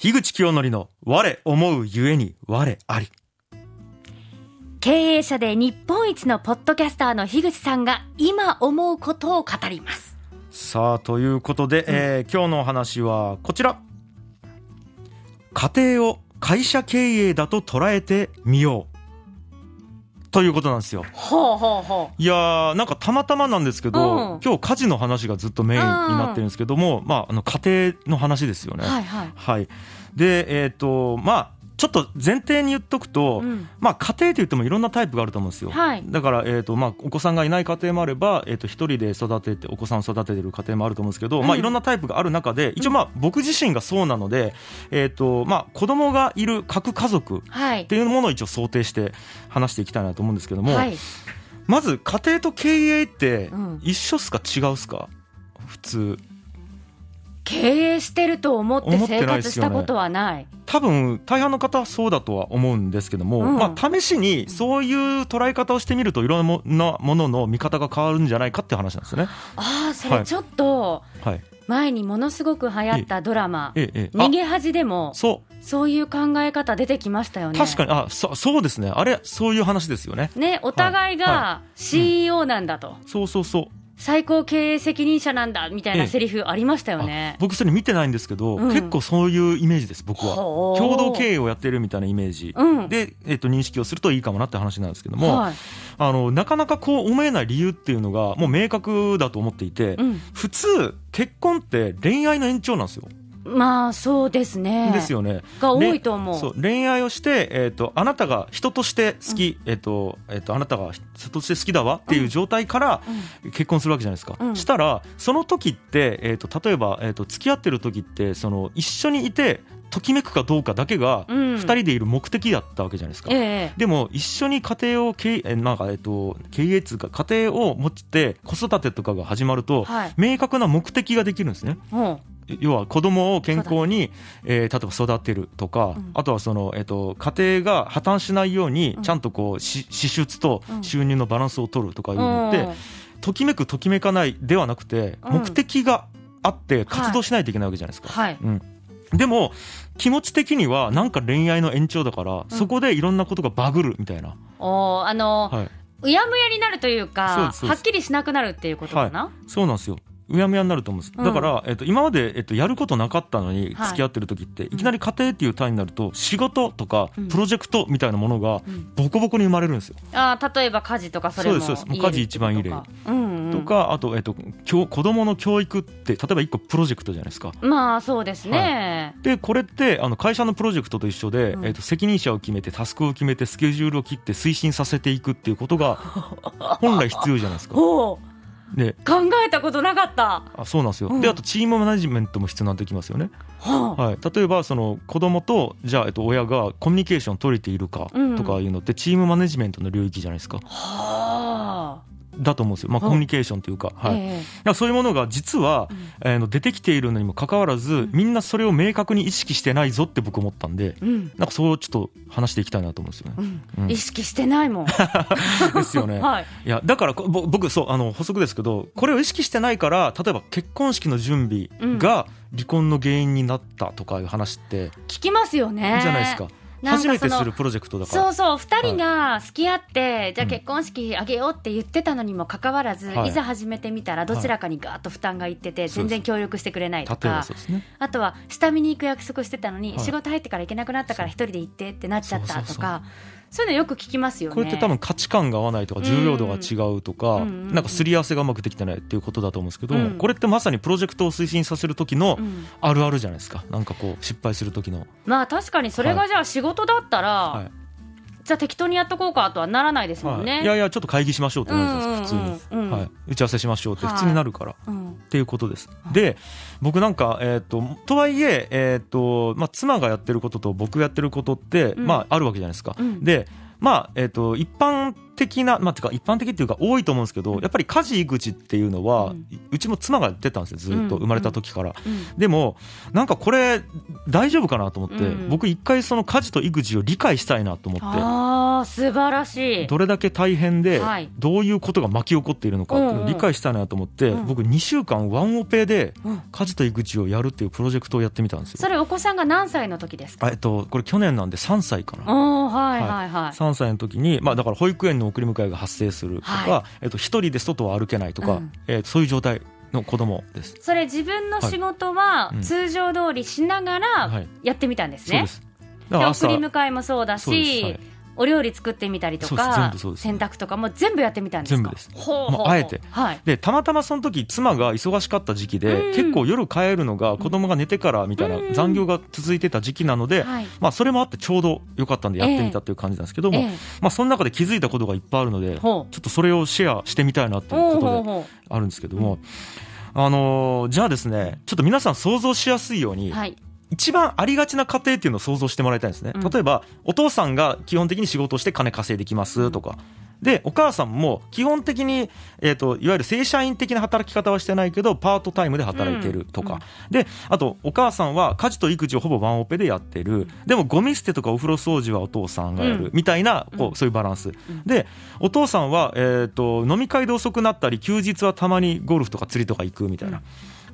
樋口清則の我思うゆえに我あり。経営者で日本一のポッドキャスターの樋口さんが今思うことを語ります。さあ、ということで、えー今日のお話はこちら。家庭を会社経営だと捉えてみよう。ということなんですよ。ほうほうほいやーなんかたまたまなんですけど、うん今日家事の話がずっとメインになってるんですけども、まあ、あの家庭の話ですよう。ね。はいはい。はい。で、えっ、と、まあ、ちょっと前提に言っとくと、うん。まあ、家庭と言ってもいろんなタイプがあると思うんですよ。はい。だから、えっ、と、まあ、お子さんがいない家庭もあれば、えっ、と、一人で育てて、お子さんを育ててる家庭もあると思うんですけど、まあ、うんいろんなタイプがある中で、一応、まあ、僕自身がそうなので、えっ、と、まあ、子供がいる各家族はい。っ。ていうものを一応想定して話していきたいなと思うんですけども、はい。まず家庭と経営ってうん。一緒っすか？違うっすか？普通経営してると思って生活したことはない。多分大半の方はそうだとは思うんですけども、うんまあ試しにそういう捉え方をしてみるといろんなものの見方が変わるんじゃないかっていう話なんですよね。ああ、そはいれちょっとはい。前にものすごく流行ったドラマ、ええええ。逃げ恥でもあそそういう考え方出てきましたようね。確かにあそそうですねあれそういう話ですよね。ね、お互いが CEO なんだと、そうそうそう。最高経営責任者なんだみたいええなセリフありましたよあね。僕それ見てないんですけど、うん結構そういうイメージです僕は。共同経営をやってるみたいなイメージ。うん。で、えっと認識をするといいかもなって話なんですけども、はい。あのなかなかこう思えない理由っていうのがもう明確だと思っていて、うん。普通結婚って恋愛の延長なんですよ。まあ、そうですね。ですよね。が多いと思う。そう恋愛をして、えー、とあなたが人として好き、えーとえー、とあなたが人として好きだわっていう状態から結婚するわけじゃないですか、うんしたらその時って、えー、と例えば、えー、と付き合ってる時ってその一緒にいてときめくかどうかだけがうん2人でいる目的だったわけじゃないですか。ええでも一緒に家庭を経営えなんか、えっと、経営つうか家庭を持って子育てとかが始まると、はい明確な目的ができるんですね。も要は子供を健康に、えー例えば育てるとか、うん。あとはその、えっと家庭が破綻しないようにうん。ちゃんとこうし支出とうん。収入のバランスを取るとかいうう。のって、うん。ときめくときめかないではなくて、うん。目的があって活動しないといけないわけじゃないですか。はい。うん。でも気持ち的にはなんか恋愛の延長だから、そこでいろんなことがバグるみたいな、おーあの、はい、うやむやになるというかはっきりしなくなるっていうことかな、そうなんですよ。うやむやになると思うんです。うん。だから、えっと、今まで、えっと、やることなかったのにはい。付き合ってる時って、い、きなり家庭っていう単位になると、仕事とかうん、プロジェクトみたいなものがうん、ボコボコに生まれるんですよ。あー例えば家事とかそれもそうですそうです。家事一番いい例。うんうん、とか、あと、えっと、教子供の教育って、例えば一個プロジェクトじゃないですか。まあそうですね、で、これって、あの、会社のプロジェクトと一緒で、うん。えっと、責任者を決めて、タスクを決めて、スケジュールを切って推進させていくっていうことが、本来必要じゃないですか。おおで、考えたことなかった、あそうなんですよ。うん。で、あと、チームマネジメントも必要になってきますよね。はあ。はい、例えばその子供とじゃあ、えっと、親がコミュニケーション取れているかうんとかいうのってチームマネジメントの領域じゃないですか。はあ、だと思うんですよ、まあ、うんコミュニケーションというか,、はい。だかえらそういうものが実はえ、えーの出てきているのにもかかわらずみんなそれを明確に意識してないぞって僕思ったんでうん。うんなんかそうちょっと話していきたいなと思うんですよね。うん。うん。意識してないもん、ですよね。はい、いやだから僕そうあの補足ですけどこれを意識してないから例えば結婚式の準備が離婚の原因になったとかいう話って、聞きますよね。じゃないですか初めてするプロジェクトだから。そうそう2人が好き合って、じゃあ結婚式あげようって言ってたのにもかかわらず、はい。い、ざ始めてみたらどちらかにガーッと負担がいってて、そうです。全然協力してくれないとか。ね。あとは下見に行く約束してたのに、はい。仕事入ってから行けなくなったから一人で行ってってなっちゃったそうそうそう。とかそういうのよく聞きますよね。これって多分価値観が合わないとか重要度が違うとか、なんかすり合わせがうまくできてないっていうことだと思うんですけど、うん。これってまさにプロジェクトを推進させる時のうん。あるあるじゃないですか。なんかこう失敗する時の、まあ確かにそれがじゃあ仕事だったら、はいじゃあ適当にやっとこうかとはならないですもんね。はい。いやいやちょっと会議しましょうってなるじゃないですか、うんうんうん。普通に、はい、打ち合わせしましょうって普通になるから、うん。っていうことです。で僕なんか、えー、ととはいええーとまあ、妻がやってることと僕がやってることって、うん。まあ、あるわけじゃないですか。うん。でまあえー、と一般的な、まあ、てか一般的っていうか多いと思うんですけど、やっぱり家事育児っていうのは、うん。うちも妻がやってたんですよずっとうん生まれた時から、うん。でもなんかこれ大丈夫かなと思って、うん。僕一回その家事と育児を理解したいなと思ってああ素晴らしい。どれだけ大変ではい。どういうことが巻き起こっているのかっていうのを理解したいなと思って、うん。うん僕2週間ワンオペでうん。家事と育児をやるっていうプロジェクトをやってみたんですよ。それお子さんが何歳の時ですか？あえっとこれ去年なんで3歳かな。おおはいはいはい、3歳の時に、まあ、だから保育園の送り迎えが発生するとか、はえっと、一人で外を歩けないとか、うん。えーそういう状態の子供です。それ自分の仕事ははい。うん。通常通りしながはらい、やってみたんですね、そうです。だでから朝送り迎えもそうだし、はいお料理作ってみたりとか全部そうです。洗濯とかも全部やってみたんですか？全部です。ほうあえて。はい。でたまたまその時妻が忙しかった時期で、うん。結構夜帰るのが子供が寝てからみたいなうん。残業が続いてた時期なので、はい。まあ、それもあってちょうど良かったんでやってみたっていう感じなんですけども、ええ。まあ、その中で気づいたことがいっぱいあるのでちょっとそれをシェアしてみたいなということであるんですけども、あのーじゃあですねちょっと皆さん想像しやすいように、うはい一番ありがちな家庭っていうのを想像してもらいたいんですね、うん。例えばお父さんが基本的に仕事をして金稼いできますとか、でお母さんも基本的に、えー、といわゆる正社員的な働き方はしてないけどパートタイムで働いてるとか、うんであとお母さんは家事と育児をほぼワンオペでやってる、でもゴミ捨てとかお風呂掃除はお父さんがやる、うん。みたいなこう、うん。そういうバランス、ん。でお父さんは、えー、と飲み会で遅くなったり休日はたまにゴルフとか釣りとか行くみたいな。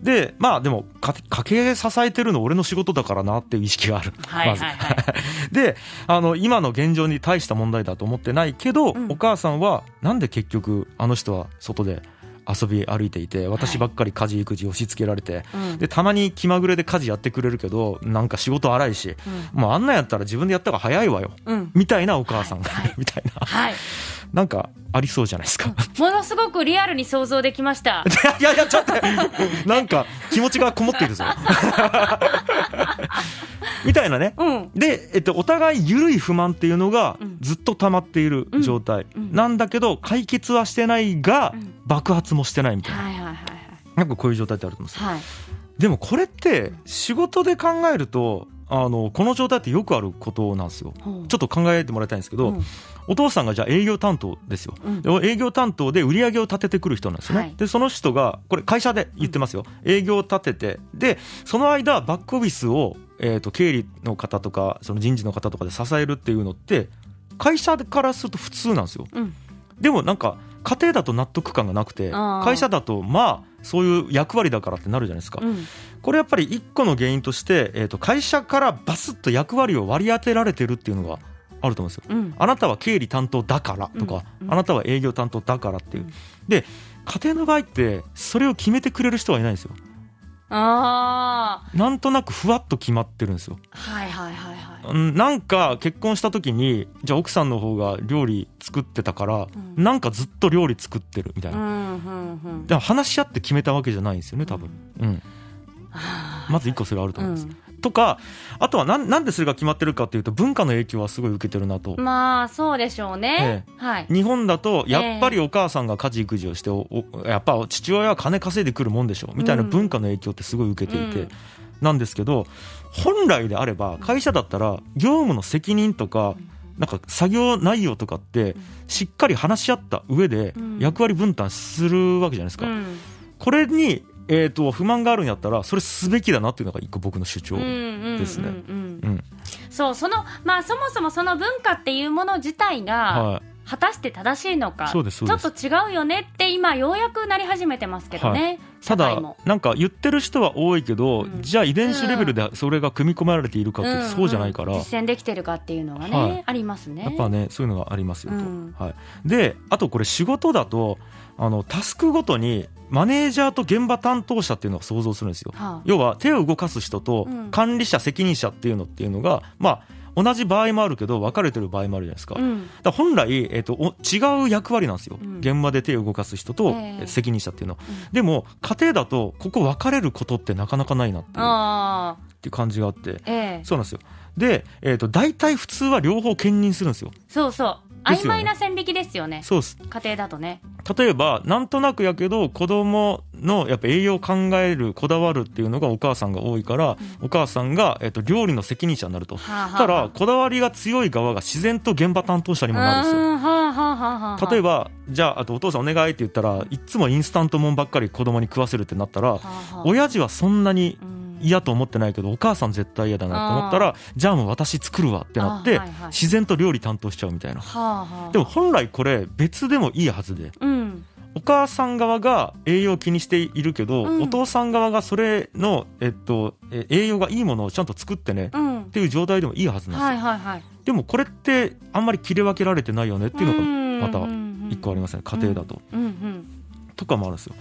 でまあでもか家計支えてるの俺の仕事だからなっていう意識がある、まずはいはい。はいであの今の現状に大した問題だと思ってないけど、うん。お母さんはなんで結局あの人は外で遊び歩いていて私ばっかり家事育児押し付けられて、うん。でたまに気まぐれで家事やってくれるけどなんか仕事荒いし、もうあんなんやったら自分でやった方が早いわよ。うん。うんみたいなお母さん。が、はいはい。みたいな。はいなんかありそうじゃないですか。ものすごくリアルに想像できました。いやいやちょっと なんか気持ちがこもっているぞ。みたいなね。うん。で、えっと、お互い緩い不満っていうのがうん。ずっと溜まっている状態。なんだけど解決はしてないがうん。爆発もしてないみたいな。はいはいはいなんかこういう状態ってあると思うんですよ。はいはい。でもこれって仕事で考えるとあのこの状態ってよくあることなんですよ。ちょっと考えてもらいたいんですけど、うん。お父さんがじゃあ営業担当ですよ、うん。で営業担当で売り上げを立ててくる人なんですよね、はい。でその人がこれ会社で言ってますよ、営業を立てて。でその間バックオフィスを、えー、と経理の方とかその人事の方とかで支えるっていうのって会社からすると普通なんですよ。うん。でもなんか家庭だと納得感がなくて会社だとまあそういう役割だからってなるじゃないですか、うんこれやっぱり一個の原因として、えー、と会社からバスッと役割を割り当てられてるっていうのがあると思うんですよ。うん。あなたは経理担当だからとか、うん。うん。あなたは営業担当だからっていう、うん。で家庭の場合ってそれを決めてくれる人はいないんですよ。あなんとなくふわっと決まってるんですよ。あはいはいはいはい。うんなんか結婚した時にじゃあ奥さんの方が料理作ってたから、うん。なんかずっと料理作ってるみたいな、うんうんうん。でも話し合って決めたわけじゃないんですよね多分、うん。あまず一個それあるとー思います、うん。とかあとはなんなんでそれが決まってるかっていうと文化の影響はすごい受けてるなと、まあそうでしょうね、はい。日本だとやっぱりお母さんが家事育児をしておおやっぱ父親は金稼いでくるもんでしょみたいなうん。文化の影響ってすごい受けていて、うん。なんですけど本来であれば会社だったら業務の責任とかなんか作業内容とかってしっかり話し合った上でうん。役割分担するわけじゃないですか。うん。これにえー、と不満があるんやったらそれすべきだなっていうのが一個僕の主張、ですね。そうそのまあそもそもその文化っていうもの自体がはい、果たして正しいのか、ちょっと違うよねって今ようやくなり始めてますけどね、ただ社会も。なんか言ってる人は多いけど、うん。じゃあ遺伝子レベルでそれが組み込まれているかってそうじゃないから、うんうん。実践できてるかっていうのがね、はい。ありますね。やっぱねそういうのがありますよと、うん。はい、であとこれ仕事だとあのタスクごとにマネージャーと現場担当者っていうのを想像するんですよ。はあ。要は手を動かす人とうん。管理者責任者っていうのっていうのがまあ同じ場合もあるけど分かれてる場合もあるじゃないですか,、うん。だ本来、えっとお違う役割なんですよ、うん。現場で手を動かす人と、ええ。責任者っていうの、うん。でも家庭だとここ分かれることってなかなかないなっていう。っていう感じがあって。ええ。そうなんですよ。で、えー、と大体普通は両方兼任するんですよ。そうそう曖昧な線引きですよね。そうです。家庭だとね。例えばなんとなくやけど子供のやっぱ栄養を考えるこだわるっていうのがお母さんが多いから、お母さんが、えっと料理の責任者になると。はあはあたらこだわりが強い側が自然と現場担当者にもなるんですよ。うんはあははあ。例えばじゃああとお父さんお願いって言ったらいっつもインスタントもんばっかり子供に食わせるってなったらはあはあ。親父はそんなにうん嫌と思ってないけどお母さん絶対嫌だなと思ったらじゃあもう私作るわってなってあはいはい。自然と料理担当しちゃうみたいな。はあはあ。でも本来これ別でもいいはずで。うん。お母さん側が栄養を気にしているけど、うん。お父さん側がそれの、えっと、え栄養がいいものをちゃんと作ってねうん。っていう状態でもいいはずなんですよ、はいはいはい。でもこれってあんまり切り分けられてないよねっていうのがまたま一個ありますね。家庭だと、うんうん。とかもあるんですよ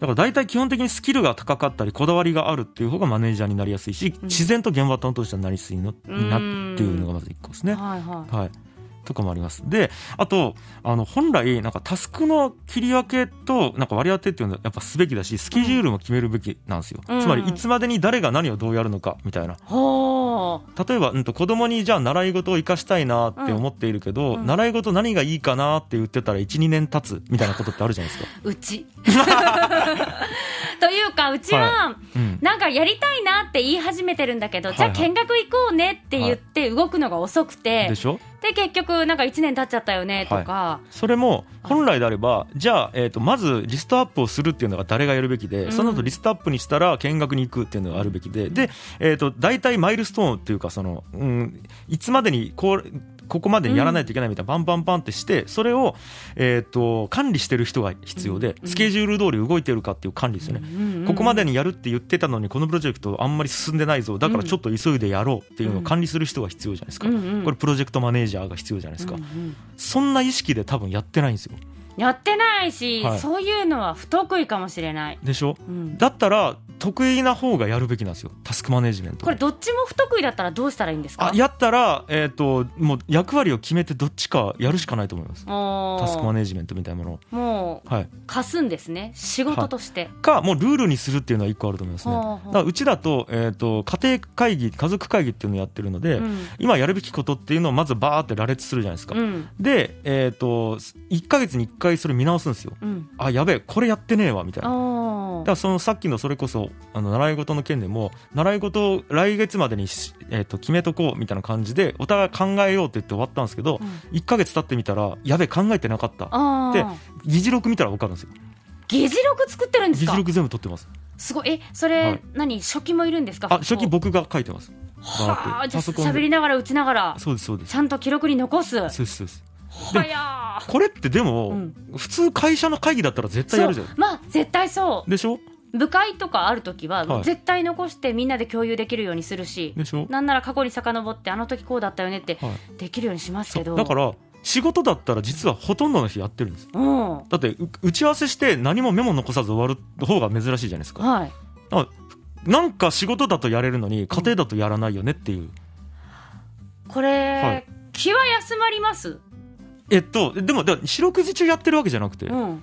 だから大体基本的にスキルが高かったりこだわりがあるっていう方がマネージャーになりやすいし、うん。自然と現場担当者になりやすいのうんなっていうのがまず一個ですね、はいはい。はい。とかもあります。で、あと、あの、本来、なんかタスクの切り分けと、なんか割り当てっていうのはやっぱすべきだし、スケジュールも決めるべきなんですよ。うんつまり、いつまでに誰が何をどうやるのか、みたいな。ほう例えば、うんと、子供にじゃあ習い事を生かしたいなって思っているけど、うん習い事何がいいかなって言ってたら1、2年経つみたいなことってあるじゃないですか。うちというかうちは、うん。なんかやりたいなって言い始めてるんだけど、はいはいじゃあ見学行こうねって言って動くのが遅くて、でしょ？で結局なんか1年経っちゃったよねとか、それも本来であれば、じゃあ、えー、とまずリストアップをするっていうのが誰がやるべきで、うん。その後リストアップにしたら見学に行くっていうのがあるべきで、で、えー、と大体マイルストーンっていうかその、うん、いつまでにこうここまでにやらないといけないみたいな、バンバンバンってしてそれを、えー、と管理してる人が必要で、うん。スケジュール通り動いてるかっていう管理ですよね。うんうんここまでにやるって言ってたのにこのプロジェクトあんまり進んでないぞ。だからちょっと急いでやろうっていうのを管理する人が必要じゃないですか、うんうんこれプロジェクトマネージャーが必要じゃないですか、うんうん。そんな意識で多分やってないんですよやってないし、はい。そういうのは不得意かもしれない、でしょ？うん。だったら得意な方がやるべきなんですよ。タスクマネジメント。これどっちも不得意だったらどうしたらいいんですか？あやったら、えー、ともう役割を決めてどっちかやるしかないと思います。タスクマネジメントみたいなものを。もうはい。貸すんですね。仕事として、かもうルールにするっていうのは一個あると思いますね。だからうちだと,、えー、と家庭会議家族会議っていうのをやってるので、うん。今やるべきことっていうのをまずバーって羅列するじゃないですか、うん。で、えー、と1か月に1回それ見直すんですよ。うん。あやべえこれやってねえわみたいな。だからそのさっきのそれこそあの習い事の件でも習い事を来月までにし、えー、と決めとこうみたいな感じでお互い考えようって言って終わったんですけど、うん。1か月経ってみたらやべえ考えてなかった。あでー議事録見たら分かるんですよ。議事録作ってるんですか？議事録全部取ってます。すごい。えそれ、はい。何？書記もいるんですか？あ初期僕が書いてます。はあじゃあ喋りながら打ちながらそうですそうです。ちゃんと記録に残す。そうですそうですこれってでも、うん。普通会社の会議だったら絶対やるじゃん。まあ絶対そう。でしょ？部会とかある時は、はい。絶対残してみんなで共有できるようにするしでしょ？なんなら過去に遡ってあの時こうだったよねってはい。できるようにしますそけど。う。だから仕事だったら実はほとんどの人やってるんです。うん。はだってう打ち合わせして何もメモ残さず終わる方が珍しいじゃないですか。い。なんか仕事だとやれるのに家庭だとやらないよねっていう、これ、はい。気は休まりますえっとでもだから四六時中やってるわけじゃなくて、うん。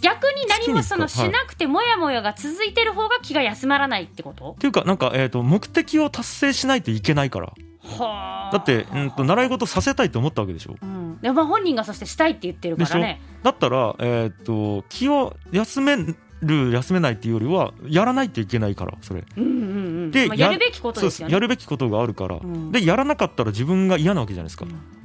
逆に何もそのしなくてもやもやが続いてる方が気が休まらないってこと？っていうかなんか、えっと目的を達成しないといけないから。はあ。だって、うん、と習い事させたいと思ったわけでしょ？うん、でまあ本人がそしてしたいって言ってるからね。だったら、えっと気を休める休めないっていうよりはやらないといけないからそれ。うんうんうん。でまあ、やるべきことですよね。やるべきことがあるから、ん。でやらなかったら自分が嫌なわけじゃないですか、うん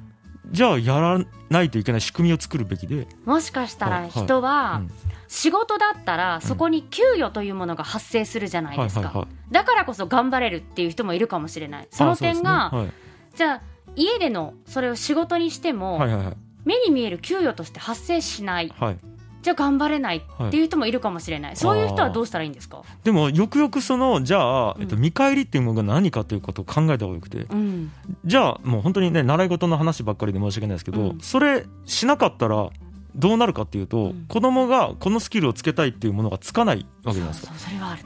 じゃあやらないといけない仕組みを作るべきで、もしかしたらはい人はうん。仕事だったらそこに給与というものが発生するじゃないですか。だからこそ頑張れるっていう人もいるかもしれない。その点が、じゃあ家でのそれを仕事にしても、はい、はいはいはい。目に見える給与として発生しない。はいじゃあ頑張れないっていう人もいるかもしれない、そういう人はどうしたらいいんですか、でもよくよくそのじゃあ、えっと、うん見返りっていうものが何かということを考えた方がよくて。うん。じゃあもう本当にね習い事の話ばっかりで申し訳ないですけど、うん。それしなかったらどうなるかっていうと、うん。子供がこのスキルをつけたいっていうものがつかないわけじゃないですか。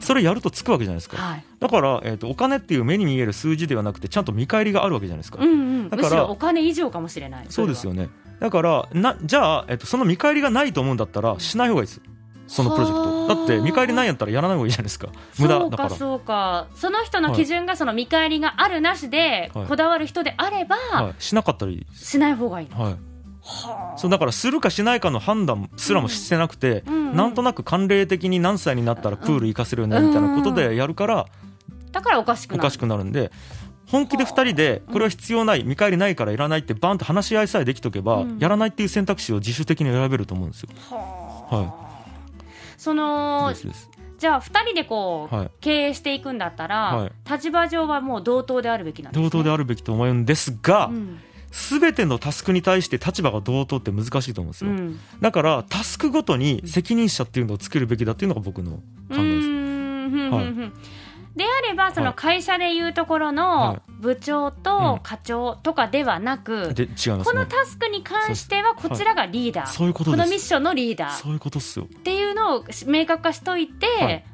それやるとつくわけじゃないですか。はい。だから、えっとお金っていう目に見える数字ではなくてちゃんと見返りがあるわけじゃないですか、うんうん。だからむしろお金以上かもしれない。そうですよよねだからなじゃあ、えっと、その見返りがないと思うんだったらしない方がいいです。そのプロジェクト。はあ。だって見返りないんやったらやらない方がいいじゃないですか。無駄だかから。そうかその人の基準がその見返りがあるなしではい。こだわる人であれば、はい、しなかったらいい。です、しない方がいいの。はい、はあ。そうだからするかしないかの判断すらもしてなくて、うんうん。なんとなく慣例的に何歳になったらプール行かせるよねみたいなことでやるからだからおかしくなる。おかしくなるんで本気で2人でこれは必要ない見返りないからいらないってバンと話し合いさえできとけば、うん。やらないっていう選択肢を自主的に選べると思うんですよ。はそのじゃあ2人でこう、はい。経営していくんだったら、はい。立場上はもう同等であるべきなんです、ね、同等であるべきと思うんですが、うん。すべてのタスクに対して立場が同等って難しいと思うんですよ。うん。だからタスクごとに責任者っていうのを作るべきだっていうのが僕の考えです。うーんふんふんふんであればその会社でいうところのは部長と課長とかではなく、で違いますこのね。タスクに関してはこちらがリーダー、そういうこのミッションのリーダー。そういうことっすよ。っていうのを明確化しといて、はい。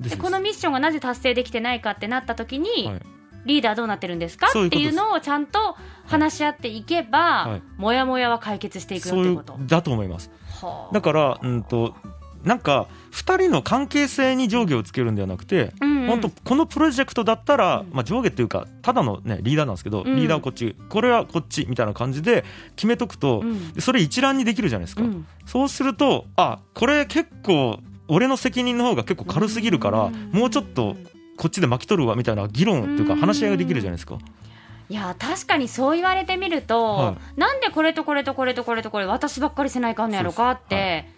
でこのミッションがなぜ達成できてないかってなった時に、はい。リーダーどうなってるんですか？っていうのをちゃんと話し合っていけば、はい。もやもやは解決していくよってこと。だと思います。はあ。だからうんとなんか2人の関係性に上下をつけるんではなくて、うんうん。本当このプロジェクトだったら、うんまあ、上下っていうかただの、ね、リーダーなんですけど、うん。リーダーはこっちこれはこっちみたいな感じで決めとくと、うん。でそれ一覧にできるじゃないですか、うん。そうするとあこれ結構俺の責任の方が結構軽すぎるから、うん。もうちょっとこっちで巻き取るわみたいな議論っていうかうん。話し合いができるじゃないですか。いや確かにそう言われてみると、はなんでこれとこれとこれとこれとこれ私ばっかりせないかんのやろかって、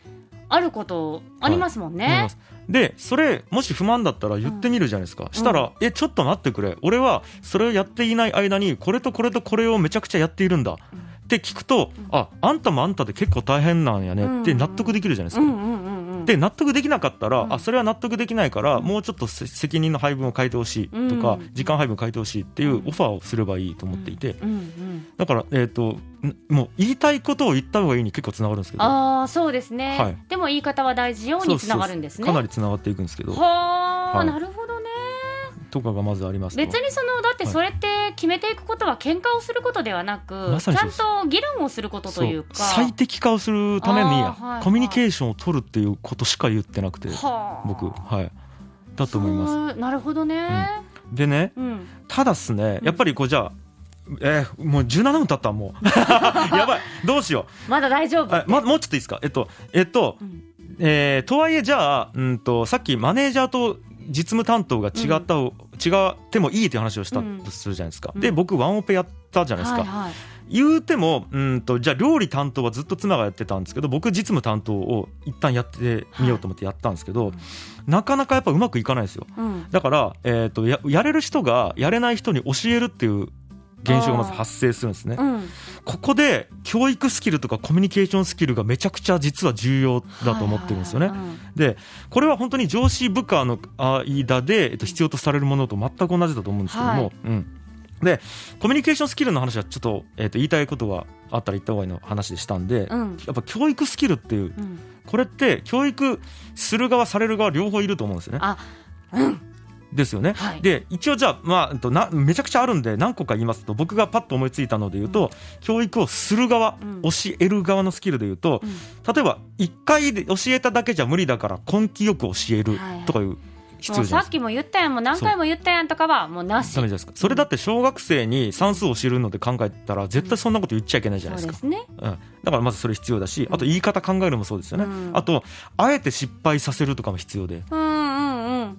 あることありますもんね。思い。でそれもし不満だったら言ってみるじゃないですか、したら、えちょっと待ってくれ。俺はそれをやっていない間にこれとこれとこれをめちゃくちゃやっているんだ、って聞くと、ああんたもあんたで結構大変なんやねって納得できるじゃないですか、うんうんうんうんで納得できなかったら、うん。あそれは納得できないから、もうちょっとせ責任の配分を変えてほしいとか、うん。時間配分を変えてほしいっていうオファーをすればいいと思っていて、だから、えー、とんもう言いたいことを言った方がいいに結構つながるんですけど。ああそうですね、はい。でも言い方は大事ようにつながるんですね。かなりつながっていくんですけど。はあ、はい。なるほど。ねとかがまずありますと。別にそのだってそれって決めていくことは喧嘩をすることではなく、ちゃまさにそうんと議論をすることというか。最適化をするためにコミュニケーションを取るっていうことしか言ってなくてはあ。僕。はい。だと思います。なるほどね、でねうん。ただっすねやっぱりこうじゃあえーもう17分経ったもう。やばい。どうしよまだ大丈夫、まもうちょっといいですか？えっとえっとうん。えーとはいえじゃあうんとさっきマネージャーと実務担当が違った、違ってもいいっていう話をしたとするじゃないですか、うん。で僕ワンオペやったじゃないですか、はいはい。言うてもうんとじゃあ料理担当はずっと妻がやってたんですけど僕実務担当を一旦やってみようと思ってやったんですけど、なかなかやっぱうまくいかないですよ。うん。だから、えー、とややれる人がやれない人に教えるっていう現象がまず発生するんですね。うん。ここで教育スキルとかコミュニケーションスキルがめちゃくちゃ実は重要だと思ってるんですよね。はいはいはいでこれは本当に上司部下の間で、えっと、必要とされるものと全く同じだと思うんですけども、はい。うん、でコミュニケーションスキルの話はちょっと,、えっと言いたいことがあったら言った方がいいの話でしたんで、うん。やっぱ教育スキルっていううん。これって教育する側される側両方いると思うんですよね。あうんですよね。はい。で一応じゃあ、まあえっと、なめちゃくちゃあるんで何個か言いますと僕がパッと思いついたので言うと、教育をする側、うん。教える側のスキルで言うと、うん。例えば1回で教えただけじゃ無理だから根気よく教えるとかいう必もう要じゃない。さっきも言ったやんもう何回も言ったやんとかはもうなし。ダメじゃないですか。それだって小学生に算数を教えるので考えたら絶対そんなこと言っちゃいけないじゃないですか、そうん、だからまずそれ必要だしあと言い方考えるのもそうですよね、うん。あとあえて失敗させるとかも必要で。うんうんうん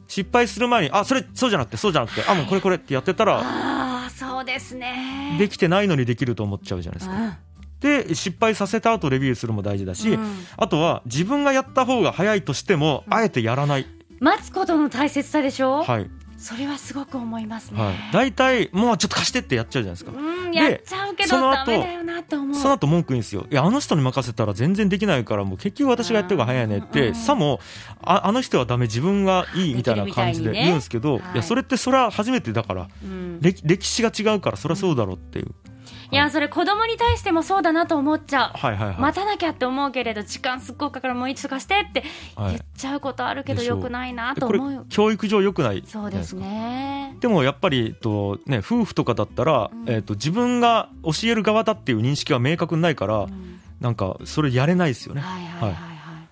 失敗する前にあそれそうじゃなくてそうじゃなくてあもうこれこれってやってたらああそうですね。できてないのにできると思っちゃうじゃないですか。うん。で失敗させた後レビューするも大事だし、うん。あとは自分がやった方が早いとしてもあえてやらない、待つことの大切さでしょ、はいそれはすごく思いますね、はい、大体もうちょっと貸してってやっちゃうじゃないですか。うんでやっちゃうけどその後ダメだよなって思うその後文句言うんですよ。いや、あの人に任せたら全然できないから、もう結局私がやった方が早いねって、うんさも、ああの人はダメ、自分がいいみたいな感じで言うんですけど、はいいや、それってそれは初めてだから、うん歴歴史が違うから、そりゃそうだろうっていう。いやそれ子供に対してもそうだなと思っちゃう、はいはいはい。待たなきゃって思うけれど時間すっごいかかるもういつとかしてってはい。言っちゃうことあるけどよくないなと思う。よ、教育上良くないそうです。ね。でもやっぱり、とね、夫婦とかだったら、うん。えっと、自分が教える側だっていう認識は明確にないから、うん。なんかそれやれないですよね。はいはいはい、は